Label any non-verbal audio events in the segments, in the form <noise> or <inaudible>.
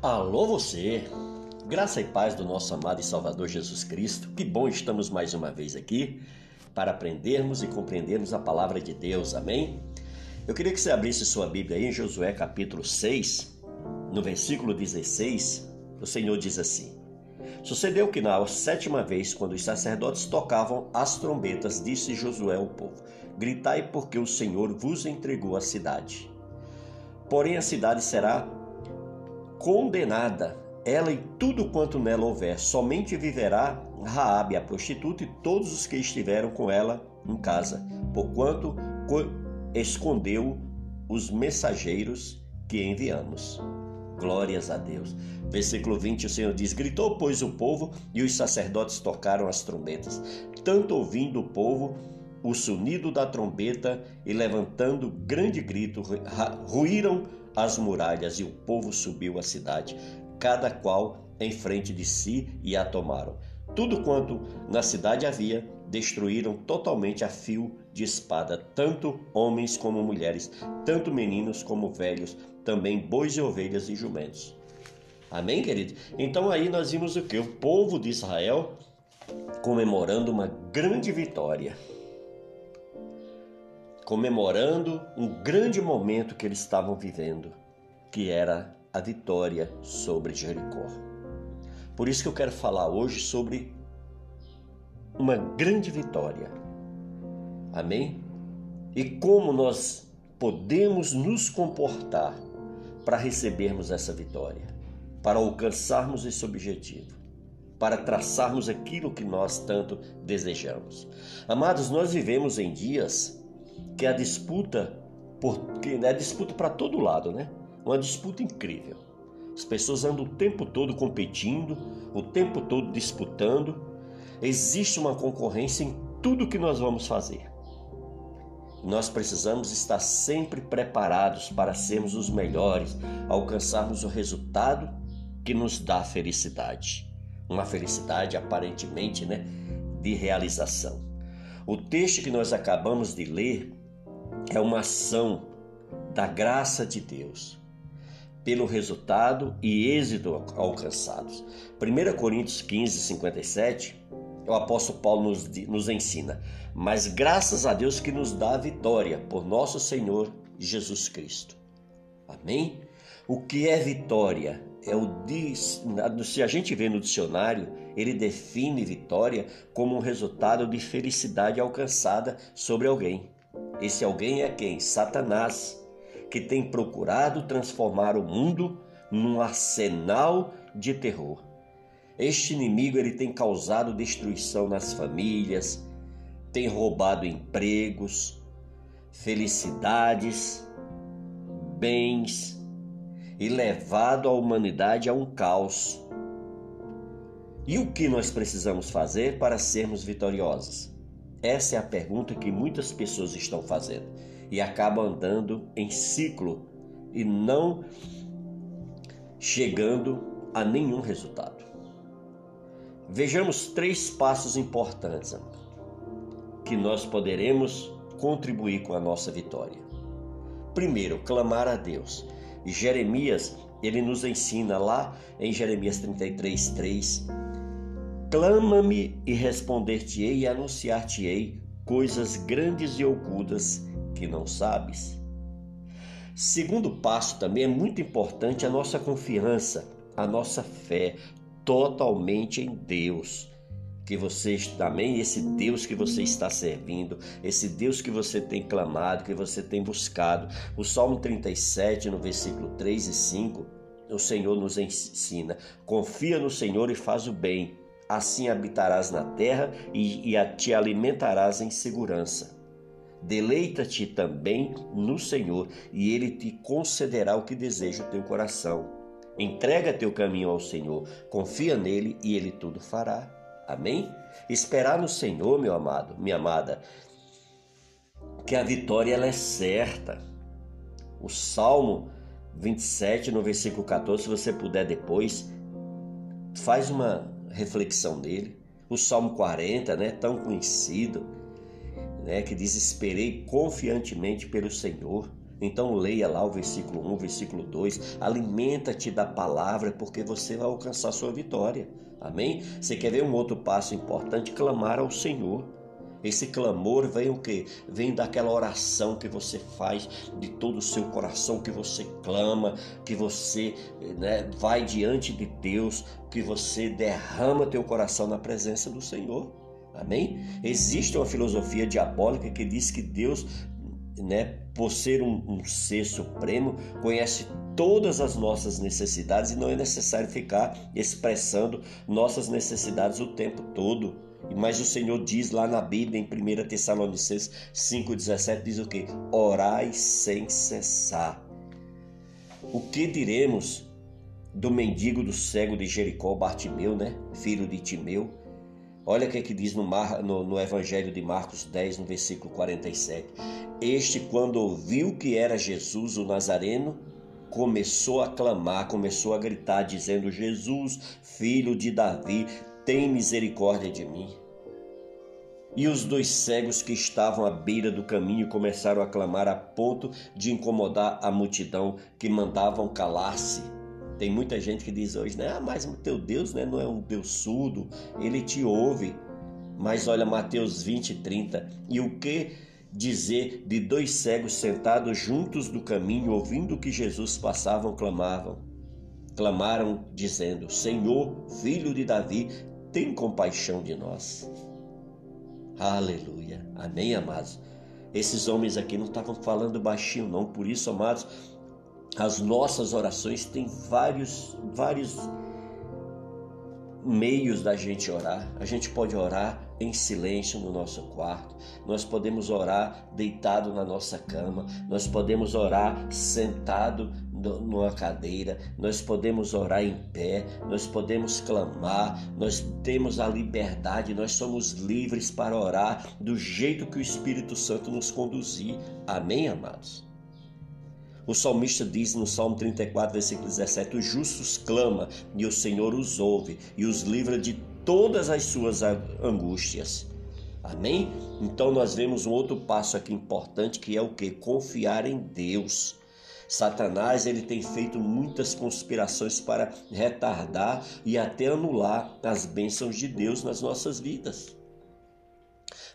Alô você! Graça e paz do nosso amado e Salvador Jesus Cristo. Que bom estamos mais uma vez aqui para aprendermos e compreendermos a palavra de Deus. Amém? Eu queria que você abrisse sua Bíblia aí em Josué capítulo 6, no versículo 16. O Senhor diz assim: Sucedeu que na sétima vez, quando os sacerdotes tocavam as trombetas, disse Josué ao povo: Gritai, porque o Senhor vos entregou a cidade. Porém, a cidade será condenada, ela e tudo quanto nela houver. Somente viverá Raabe, a prostituta, e todos os que estiveram com ela em casa, porquanto escondeu os mensageiros que enviamos. Glórias a Deus. Versículo 20, o Senhor diz: Gritou, pois, o povo, e os sacerdotes tocaram as trombetas. Tanto ouvindo o povo o sonido da trombeta e levantando grande grito, ruíram as muralhas e o povo subiu à cidade, cada qual em frente de si e a tomaram. Tudo quanto na cidade havia, destruíram totalmente a fio de espada, tanto homens como mulheres, tanto meninos como velhos, também bois e ovelhas e jumentos. Amém, querido? Então aí nós vimos o que? O povo de Israel comemorando uma grande vitória comemorando um grande momento que eles estavam vivendo, que era a vitória sobre Jericó. Por isso que eu quero falar hoje sobre uma grande vitória. Amém? E como nós podemos nos comportar para recebermos essa vitória, para alcançarmos esse objetivo, para traçarmos aquilo que nós tanto desejamos. Amados, nós vivemos em dias que é a disputa, porque é disputa para todo lado, né? Uma disputa incrível. As pessoas andam o tempo todo competindo, o tempo todo disputando. Existe uma concorrência em tudo que nós vamos fazer. Nós precisamos estar sempre preparados para sermos os melhores, alcançarmos o resultado que nos dá felicidade. Uma felicidade aparentemente, né, de realização. O texto que nós acabamos de ler é uma ação da graça de Deus pelo resultado e êxito alcançados. 1 Coríntios 15, 57, o apóstolo Paulo nos, nos ensina: Mas graças a Deus que nos dá a vitória por nosso Senhor Jesus Cristo. Amém? O que é vitória? É o se a gente vê no dicionário, ele define vitória como um resultado de felicidade alcançada sobre alguém. Esse alguém é quem? Satanás, que tem procurado transformar o mundo num arsenal de terror. Este inimigo ele tem causado destruição nas famílias, tem roubado empregos, felicidades, bens, e levado a humanidade a um caos. E o que nós precisamos fazer para sermos vitoriosos? Essa é a pergunta que muitas pessoas estão fazendo e acabam andando em ciclo e não chegando a nenhum resultado. Vejamos três passos importantes que nós poderemos contribuir com a nossa vitória. Primeiro, clamar a Deus. Jeremias, ele nos ensina lá em Jeremias 33, 3: Clama-me e responder-te-ei e anunciar-te-ei coisas grandes e ocultas que não sabes. Segundo passo também é muito importante a nossa confiança, a nossa fé totalmente em Deus que você também, esse Deus que você está servindo, esse Deus que você tem clamado, que você tem buscado. O Salmo 37, no versículo 3 e 5, o Senhor nos ensina: confia no Senhor e faz o bem, assim habitarás na terra e, e te alimentarás em segurança. Deleita-te também no Senhor, e Ele te concederá o que deseja o teu coração. Entrega teu caminho ao Senhor, confia nele e Ele tudo fará. Amém? Esperar no Senhor, meu amado, minha amada, que a vitória ela é certa. O Salmo 27, no versículo 14, se você puder depois, faz uma reflexão dele. O Salmo 40, né, tão conhecido, né, que diz: Esperei confiantemente pelo Senhor, Então leia lá o versículo 1, versículo 2, alimenta-te da palavra porque você vai alcançar sua vitória. Amém? Você quer ver um outro passo importante? Clamar ao Senhor. Esse clamor vem o que? Vem daquela oração que você faz de todo o seu coração, que você clama, que você né, vai diante de Deus, que você derrama teu coração na presença do Senhor. Amém? Existe uma filosofia diabólica que diz que Deus, né, por ser um, um ser supremo, conhece todas as nossas necessidades e não é necessário ficar expressando nossas necessidades o tempo todo. Mas o Senhor diz lá na Bíblia, em 1 Tessalonicenses 5,17, diz o que? Orai sem cessar. O que diremos do mendigo do cego de Jericó, Bartimeu, né? Filho de Timeu? Olha o que, é que diz no, Mar, no, no Evangelho de Marcos 10, no versículo 47. Este, quando ouviu que era Jesus o Nazareno, começou a clamar, começou a gritar, dizendo: Jesus, filho de Davi, tem misericórdia de mim. E os dois cegos que estavam à beira do caminho começaram a clamar a ponto de incomodar a multidão que mandavam calar-se. Tem muita gente que diz hoje, né? Ah, mas o teu Deus né, não é um Deus surdo, ele te ouve. Mas olha Mateus 20, 30. E o que dizer de dois cegos sentados juntos do caminho, ouvindo que Jesus passavam, clamavam? Clamaram, dizendo: Senhor, filho de Davi, tem compaixão de nós. Aleluia. Amém, amados. Esses homens aqui não estavam falando baixinho, não. Por isso, amados, as nossas orações têm vários, vários meios da gente orar. A gente pode orar em silêncio no nosso quarto, nós podemos orar deitado na nossa cama, nós podemos orar sentado numa cadeira, nós podemos orar em pé, nós podemos clamar, nós temos a liberdade, nós somos livres para orar do jeito que o Espírito Santo nos conduzir. Amém, amados? O salmista diz no Salmo 34, versículo 17: Os justos clamam e o Senhor os ouve e os livra de todas as suas angústias. Amém? Então nós vemos um outro passo aqui importante que é o que? Confiar em Deus. Satanás ele tem feito muitas conspirações para retardar e até anular as bênçãos de Deus nas nossas vidas.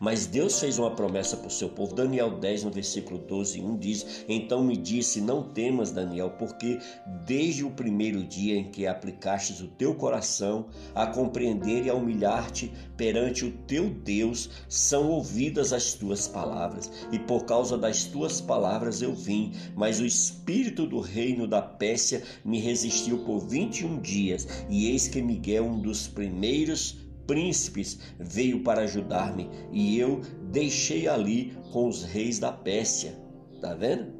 Mas Deus fez uma promessa para o seu povo. Daniel 10, no versículo 12, 1 diz: Então me disse: Não temas, Daniel, porque desde o primeiro dia em que aplicastes o teu coração a compreender e a humilhar-te perante o teu Deus, são ouvidas as tuas palavras. E por causa das tuas palavras eu vim. Mas o espírito do reino da Pérsia me resistiu por 21 dias. E eis que Miguel, um dos primeiros príncipes veio para ajudar-me e eu deixei ali com os reis da Pérsia. Tá vendo?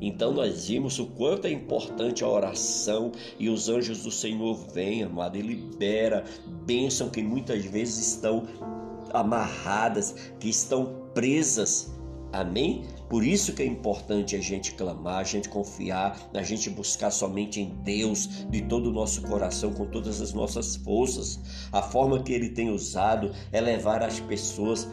Então nós vimos o quanto é importante a oração e os anjos do Senhor vêm, amado, e libera bênção que muitas vezes estão amarradas, que estão presas. Amém? Por isso que é importante a gente clamar, a gente confiar, a gente buscar somente em Deus de todo o nosso coração, com todas as nossas forças. A forma que Ele tem usado é levar as pessoas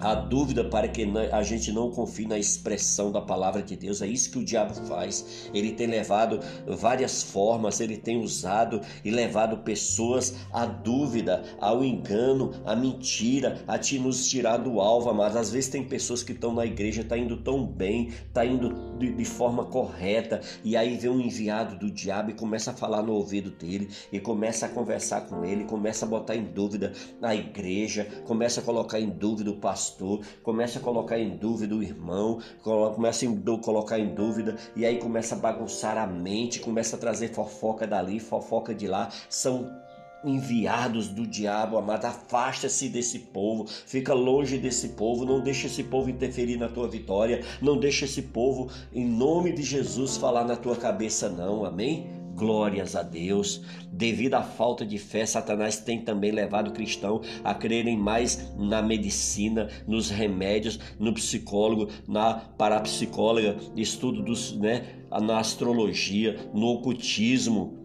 a dúvida para que a gente não confie na expressão da palavra de Deus. É isso que o diabo faz. Ele tem levado várias formas, ele tem usado e levado pessoas à dúvida, ao engano, à mentira, a te nos tirar do alvo, mas às vezes tem pessoas que estão na igreja, tá indo tão bem, tá indo de, de forma correta, e aí vem um enviado do diabo e começa a falar no ouvido dele, e começa a conversar com ele, começa a botar em dúvida a igreja, começa a colocar em dúvida o pastor pastor, começa a colocar em dúvida o irmão, começa a colocar em dúvida e aí começa a bagunçar a mente, começa a trazer fofoca dali, fofoca de lá. São enviados do diabo, amado, afasta-se desse povo, fica longe desse povo, não deixa esse povo interferir na tua vitória, não deixa esse povo, em nome de Jesus, falar na tua cabeça, não, amém? Glórias a Deus. Devido à falta de fé, Satanás tem também levado o cristão a crerem mais na medicina, nos remédios, no psicólogo, na parapsicóloga, estudo dos, né, na astrologia, no ocultismo,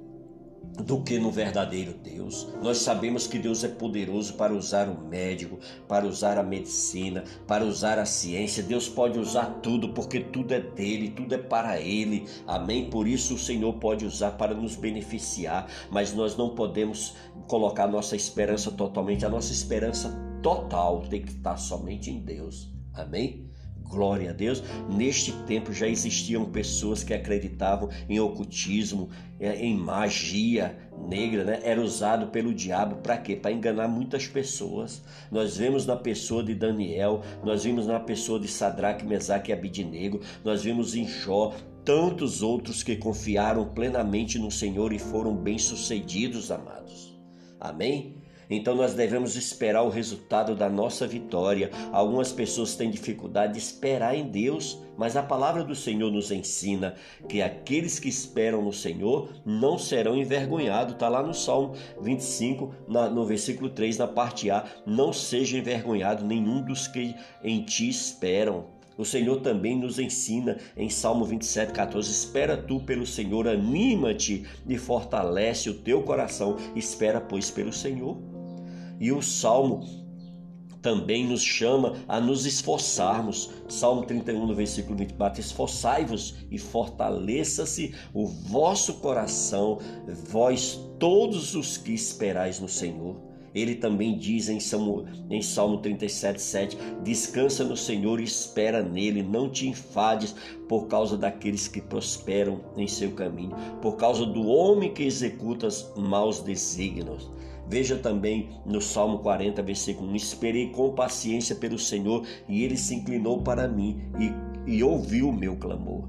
do que no verdadeiro Deus. Nós sabemos que Deus é poderoso para usar o médico, para usar a medicina, para usar a ciência. Deus pode usar tudo, porque tudo é dele, tudo é para ele. Amém? Por isso o Senhor pode usar para nos beneficiar, mas nós não podemos colocar nossa esperança totalmente. A nossa esperança total tem que estar somente em Deus. Amém? Glória a Deus. Neste tempo já existiam pessoas que acreditavam em ocultismo, é, em magia negra, né? Era usado pelo diabo para quê? Para enganar muitas pessoas. Nós vemos na pessoa de Daniel, nós vimos na pessoa de Sadraque, Mesaque e Abidinego, nós vimos em Jó tantos outros que confiaram plenamente no Senhor e foram bem-sucedidos, amados. Amém? Então nós devemos esperar o resultado da nossa vitória. Algumas pessoas têm dificuldade de esperar em Deus, mas a palavra do Senhor nos ensina que aqueles que esperam no Senhor não serão envergonhados. Está lá no Salmo 25, no versículo 3, na parte A: Não seja envergonhado nenhum dos que em ti esperam. O Senhor também nos ensina em Salmo 27, 14: Espera tu pelo Senhor, anima-te e fortalece o teu coração. Espera, pois, pelo Senhor. E o salmo também nos chama a nos esforçarmos. Salmo 31, no versículo 24: Esforçai-vos e fortaleça-se o vosso coração, vós todos os que esperais no Senhor. Ele também diz em Salmo, em Salmo 37, 7: Descansa no Senhor e espera nele, não te enfades por causa daqueles que prosperam em seu caminho, por causa do homem que executa maus desígnios. Veja também no Salmo 40, versículo 1: Esperei com paciência pelo Senhor e ele se inclinou para mim e, e ouviu o meu clamor.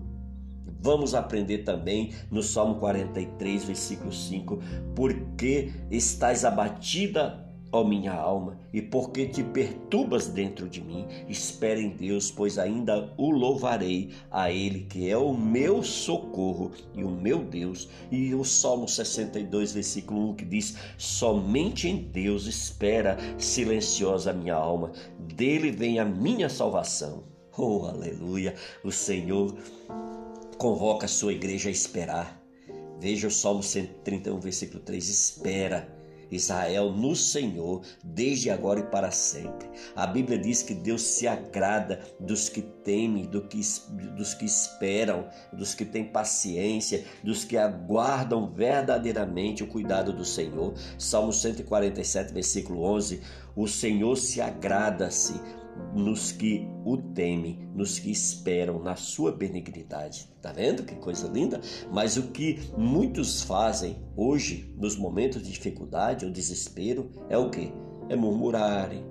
Vamos aprender também no Salmo 43, versículo 5: Porque estás abatida, ó minha alma, e porque te perturbas dentro de mim, espera em Deus, pois ainda o louvarei a Ele, que é o meu socorro e o meu Deus. E o Salmo 62, versículo 1, que diz: Somente em Deus espera silenciosa a minha alma, dele vem a minha salvação. Oh, aleluia! O Senhor convoca a sua igreja a esperar. Veja o Salmo 131, versículo 3: Espera Israel no Senhor, desde agora e para sempre. A Bíblia diz que Deus se agrada dos que temem, do que, dos que esperam, dos que têm paciência, dos que aguardam verdadeiramente o cuidado do Senhor. Salmo 147, versículo 11: O Senhor se agrada-se nos que o temem, nos que esperam na sua benignidade. Tá vendo que coisa linda? Mas o que muitos fazem hoje, nos momentos de dificuldade ou desespero, é o que? É murmurarem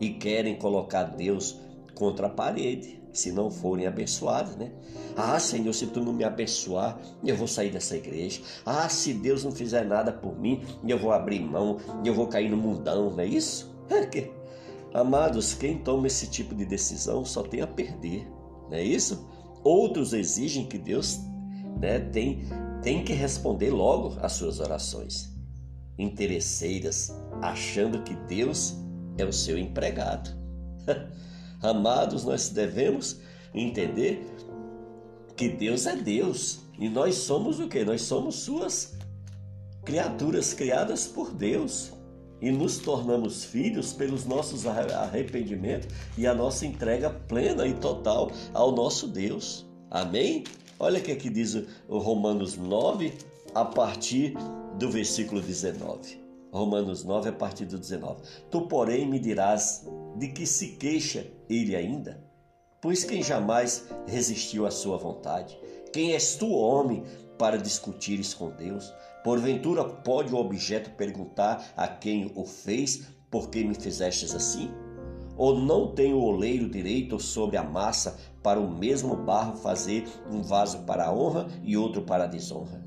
e querem colocar Deus contra a parede, se não forem abençoados, né? Ah, Senhor, se tu não me abençoar, eu vou sair dessa igreja. Ah, se Deus não fizer nada por mim, eu vou abrir mão, eu vou cair no mundão, não é isso? É que Amados, quem toma esse tipo de decisão só tem a perder, não é isso? Outros exigem que Deus né, tem, tem que responder logo às suas orações. Interesseiras, achando que Deus é o seu empregado. <laughs> Amados, nós devemos entender que Deus é Deus e nós somos o que? Nós somos suas criaturas criadas por Deus e nos tornamos filhos pelos nossos arrependimentos e a nossa entrega plena e total ao nosso Deus. Amém? Olha o que aqui diz o Romanos 9, a partir do versículo 19. Romanos 9, a partir do 19. Tu, porém, me dirás de que se queixa ele ainda? Pois quem jamais resistiu à sua vontade? Quem és tu, homem, para discutires com Deus? Porventura pode o objeto perguntar a quem o fez, por que me fizestes assim? Ou não tem o oleiro direito sobre a massa para o mesmo barro fazer um vaso para a honra e outro para a desonra?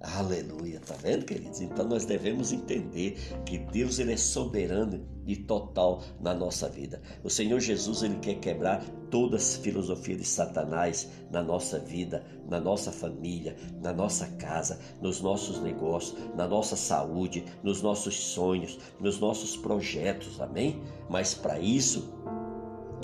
Aleluia, tá vendo, queridos? Então nós devemos entender que Deus ele é soberano e total na nossa vida. O Senhor Jesus ele quer quebrar todas as filosofias de Satanás na nossa vida, na nossa família, na nossa casa, nos nossos negócios, na nossa saúde, nos nossos sonhos, nos nossos projetos. Amém? Mas para isso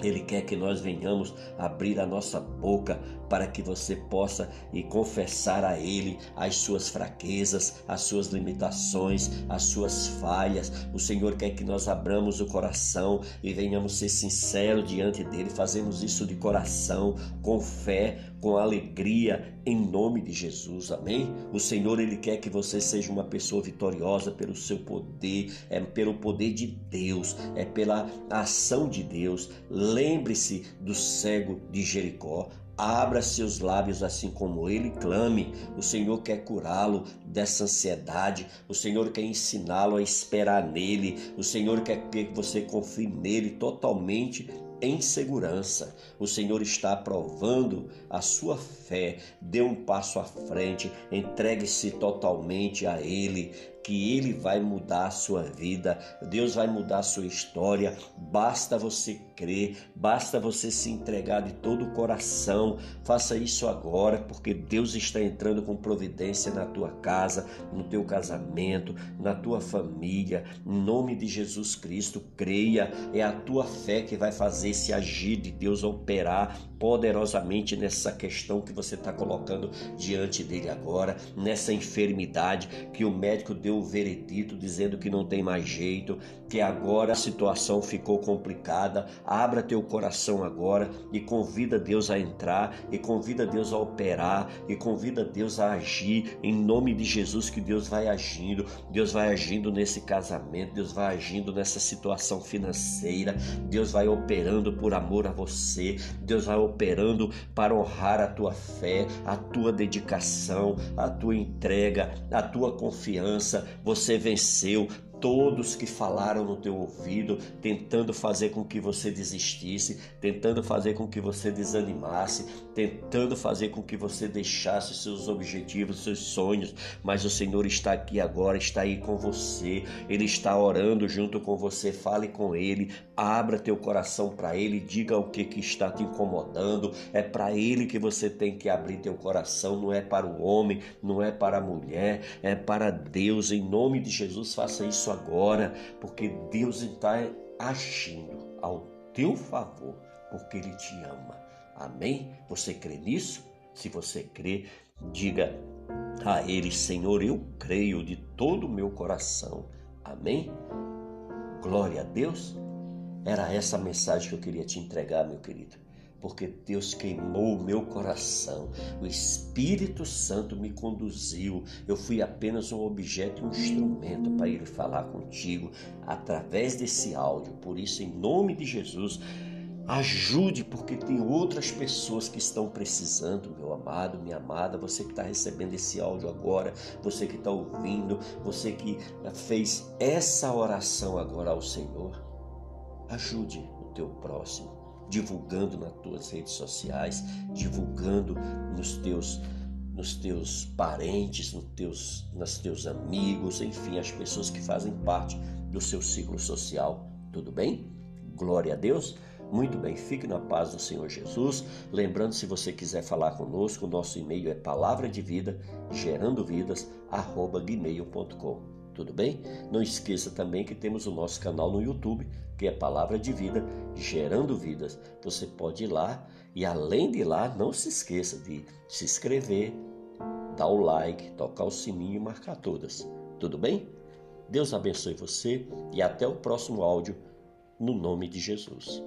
Ele quer que nós venhamos abrir a nossa boca para que você possa e confessar a Ele as suas fraquezas, as suas limitações, as suas falhas. O Senhor quer que nós abramos o coração e venhamos ser sinceros diante dele. Fazemos isso de coração, com fé, com alegria, em nome de Jesus. Amém? O Senhor ele quer que você seja uma pessoa vitoriosa pelo seu poder, é pelo poder de Deus, é pela ação de Deus. Lembre-se do cego de Jericó. Abra seus lábios assim como ele, clame. O Senhor quer curá-lo dessa ansiedade. O Senhor quer ensiná-lo a esperar nele. O Senhor quer que você confie nele totalmente em segurança. O Senhor está aprovando a sua fé. Dê um passo à frente, entregue-se totalmente a Ele que Ele vai mudar a sua vida, Deus vai mudar a sua história. Basta você crer, basta você se entregar de todo o coração. Faça isso agora, porque Deus está entrando com providência na tua casa, no teu casamento, na tua família. Em nome de Jesus Cristo, creia, é a tua fé que vai fazer esse agir de Deus operar poderosamente nessa questão que você está colocando diante dele agora, nessa enfermidade que o médico deu o veredito dizendo que não tem mais jeito, que agora a situação ficou complicada. Abra teu coração agora e convida Deus a entrar, e convida Deus a operar, e convida Deus a agir em nome de Jesus que Deus vai agindo, Deus vai agindo nesse casamento, Deus vai agindo nessa situação financeira, Deus vai operando por amor a você, Deus vai operando para honrar a tua fé, a tua dedicação, a tua entrega, a tua confiança. Você venceu, todos que falaram no teu ouvido, tentando fazer com que você desistisse, tentando fazer com que você desanimasse, tentando fazer com que você deixasse seus objetivos, seus sonhos, mas o Senhor está aqui agora, está aí com você, Ele está orando junto com você, fale com Ele, abra teu coração para Ele, diga o que, que está te incomodando, é para Ele que você tem que abrir teu coração, não é para o homem, não é para a mulher, é para Deus, em nome de Jesus, faça isso agora, porque Deus está agindo ao teu favor, porque Ele te ama. Amém? Você crê nisso? Se você crê, diga a Ele, Senhor, eu creio de todo o meu coração. Amém? Glória a Deus. Era essa a mensagem que eu queria te entregar, meu querido porque Deus queimou o meu coração. O Espírito Santo me conduziu. Eu fui apenas um objeto, um instrumento para Ele falar contigo através desse áudio. Por isso, em nome de Jesus, Ajude, porque tem outras pessoas que estão precisando, meu amado, minha amada, você que está recebendo esse áudio agora, você que está ouvindo, você que fez essa oração agora ao Senhor. Ajude o teu próximo divulgando nas tuas redes sociais, divulgando nos teus nos teus parentes, nos teus, nos teus amigos, enfim, as pessoas que fazem parte do seu ciclo social. Tudo bem? Glória a Deus. Muito bem, fique na paz do Senhor Jesus. Lembrando, se você quiser falar conosco, o nosso e-mail é palavra de vida, gerando vidas, arroba gmail.com. Tudo bem? Não esqueça também que temos o nosso canal no YouTube, que é Palavra de Vida, Gerando Vidas. Você pode ir lá e, além de lá, não se esqueça de se inscrever, dar o like, tocar o sininho e marcar todas. Tudo bem? Deus abençoe você e até o próximo áudio, no nome de Jesus.